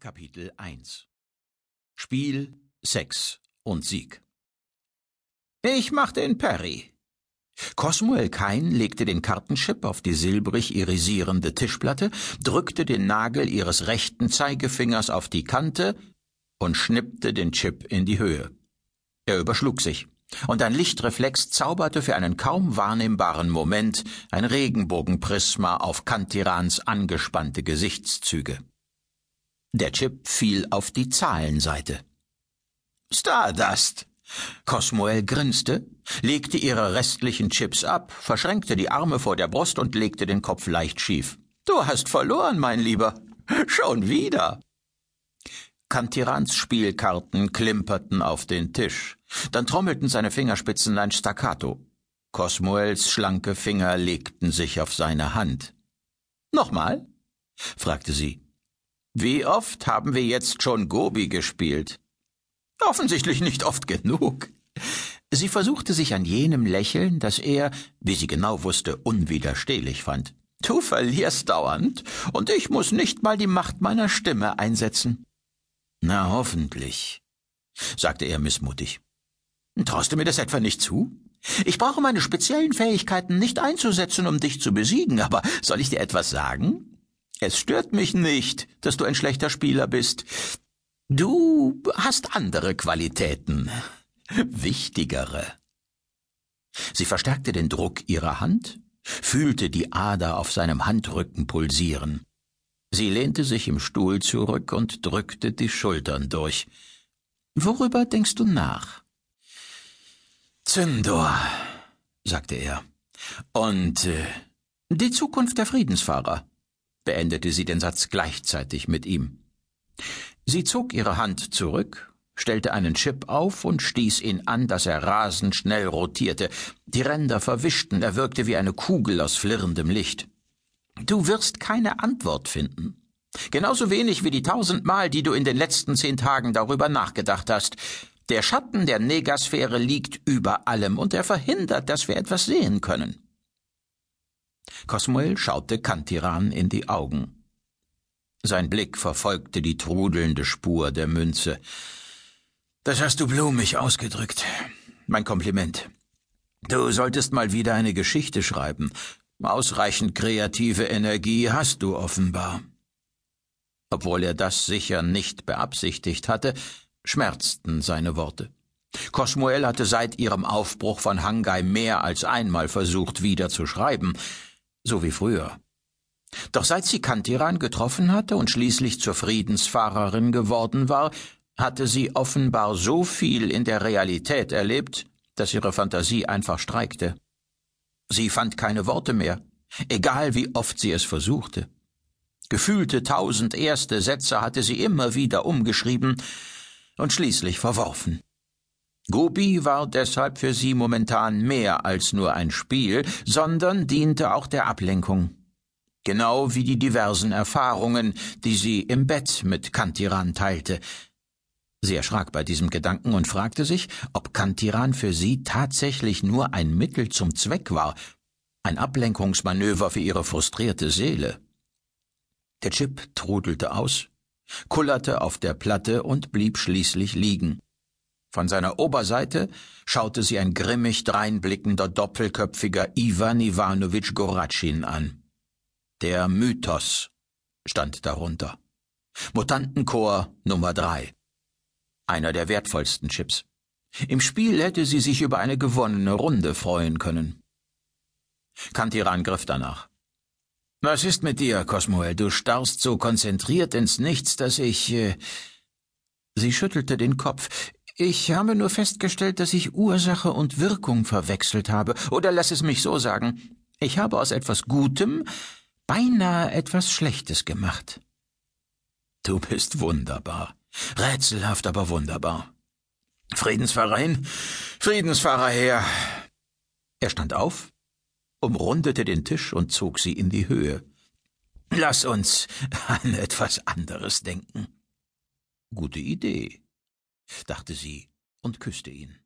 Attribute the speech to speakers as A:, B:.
A: Kapitel 1 Spiel, Sex und Sieg Ich mach den Perry. Cosmuel Kain legte den Kartenchip auf die silbrig irisierende Tischplatte, drückte den Nagel ihres rechten Zeigefingers auf die Kante und schnippte den Chip in die Höhe. Er überschlug sich, und ein Lichtreflex zauberte für einen kaum wahrnehmbaren Moment ein Regenbogenprisma auf Kantirans angespannte Gesichtszüge. Der Chip fiel auf die Zahlenseite. Stardust! Cosmoel grinste, legte ihre restlichen Chips ab, verschränkte die Arme vor der Brust und legte den Kopf leicht schief. Du hast verloren, mein Lieber. Schon wieder. Kantirans Spielkarten klimperten auf den Tisch. Dann trommelten seine Fingerspitzen ein Staccato. Cosmoels schlanke Finger legten sich auf seine Hand. Nochmal? fragte sie. Wie oft haben wir jetzt schon Gobi gespielt? Offensichtlich nicht oft genug. Sie versuchte sich an jenem Lächeln, das er, wie sie genau wusste, unwiderstehlich fand. Du verlierst dauernd, und ich muss nicht mal die Macht meiner Stimme einsetzen. Na, hoffentlich, sagte er missmutig. Traust du mir das etwa nicht zu? Ich brauche meine speziellen Fähigkeiten nicht einzusetzen, um dich zu besiegen, aber soll ich dir etwas sagen? Es stört mich nicht, dass du ein schlechter Spieler bist. Du hast andere Qualitäten. Wichtigere. Sie verstärkte den Druck ihrer Hand, fühlte die Ader auf seinem Handrücken pulsieren. Sie lehnte sich im Stuhl zurück und drückte die Schultern durch. Worüber denkst du nach? Zündor, sagte er. Und äh, die Zukunft der Friedensfahrer beendete sie den Satz gleichzeitig mit ihm. Sie zog ihre Hand zurück, stellte einen Chip auf und stieß ihn an, dass er rasend schnell rotierte. Die Ränder verwischten, er wirkte wie eine Kugel aus flirrendem Licht. Du wirst keine Antwort finden. Genauso wenig wie die tausendmal, die du in den letzten zehn Tagen darüber nachgedacht hast. Der Schatten der Negasphäre liegt über allem und er verhindert, dass wir etwas sehen können. Cosmuel schaute Kantiran in die Augen. Sein Blick verfolgte die trudelnde Spur der Münze. Das hast du blumig ausgedrückt. Mein Kompliment. Du solltest mal wieder eine Geschichte schreiben. Ausreichend kreative Energie hast du offenbar. Obwohl er das sicher nicht beabsichtigt hatte, schmerzten seine Worte. Cosmuel hatte seit ihrem Aufbruch von Hangai mehr als einmal versucht, wieder zu schreiben so wie früher. Doch seit sie Kantiran getroffen hatte und schließlich zur Friedensfahrerin geworden war, hatte sie offenbar so viel in der Realität erlebt, dass ihre Fantasie einfach streikte. Sie fand keine Worte mehr, egal wie oft sie es versuchte. Gefühlte tausend erste Sätze hatte sie immer wieder umgeschrieben und schließlich verworfen. Gobi war deshalb für sie momentan mehr als nur ein Spiel, sondern diente auch der Ablenkung. Genau wie die diversen Erfahrungen, die sie im Bett mit Kantiran teilte. Sie erschrak bei diesem Gedanken und fragte sich, ob Kantiran für sie tatsächlich nur ein Mittel zum Zweck war, ein Ablenkungsmanöver für ihre frustrierte Seele. Der Chip trudelte aus, kullerte auf der Platte und blieb schließlich liegen. Von seiner Oberseite schaute sie ein grimmig dreinblickender, doppelköpfiger Ivan Iwanowitsch Goratschin an. Der Mythos stand darunter. Mutantenchor Nummer drei. Einer der wertvollsten Chips. Im Spiel hätte sie sich über eine gewonnene Runde freuen können. Kantiran griff danach. Was ist mit dir, Cosmoel? Du starrst so konzentriert ins Nichts, dass ich. Äh Sie schüttelte den Kopf. Ich habe nur festgestellt, dass ich Ursache und Wirkung verwechselt habe. Oder lass es mich so sagen. Ich habe aus etwas Gutem beinahe etwas Schlechtes gemacht. Du bist wunderbar. Rätselhaft, aber wunderbar. Friedensfahrer hin, Friedensfahrer her. Er stand auf, umrundete den Tisch und zog sie in die Höhe. Lass uns an etwas anderes denken. Gute Idee dachte sie und küsste ihn.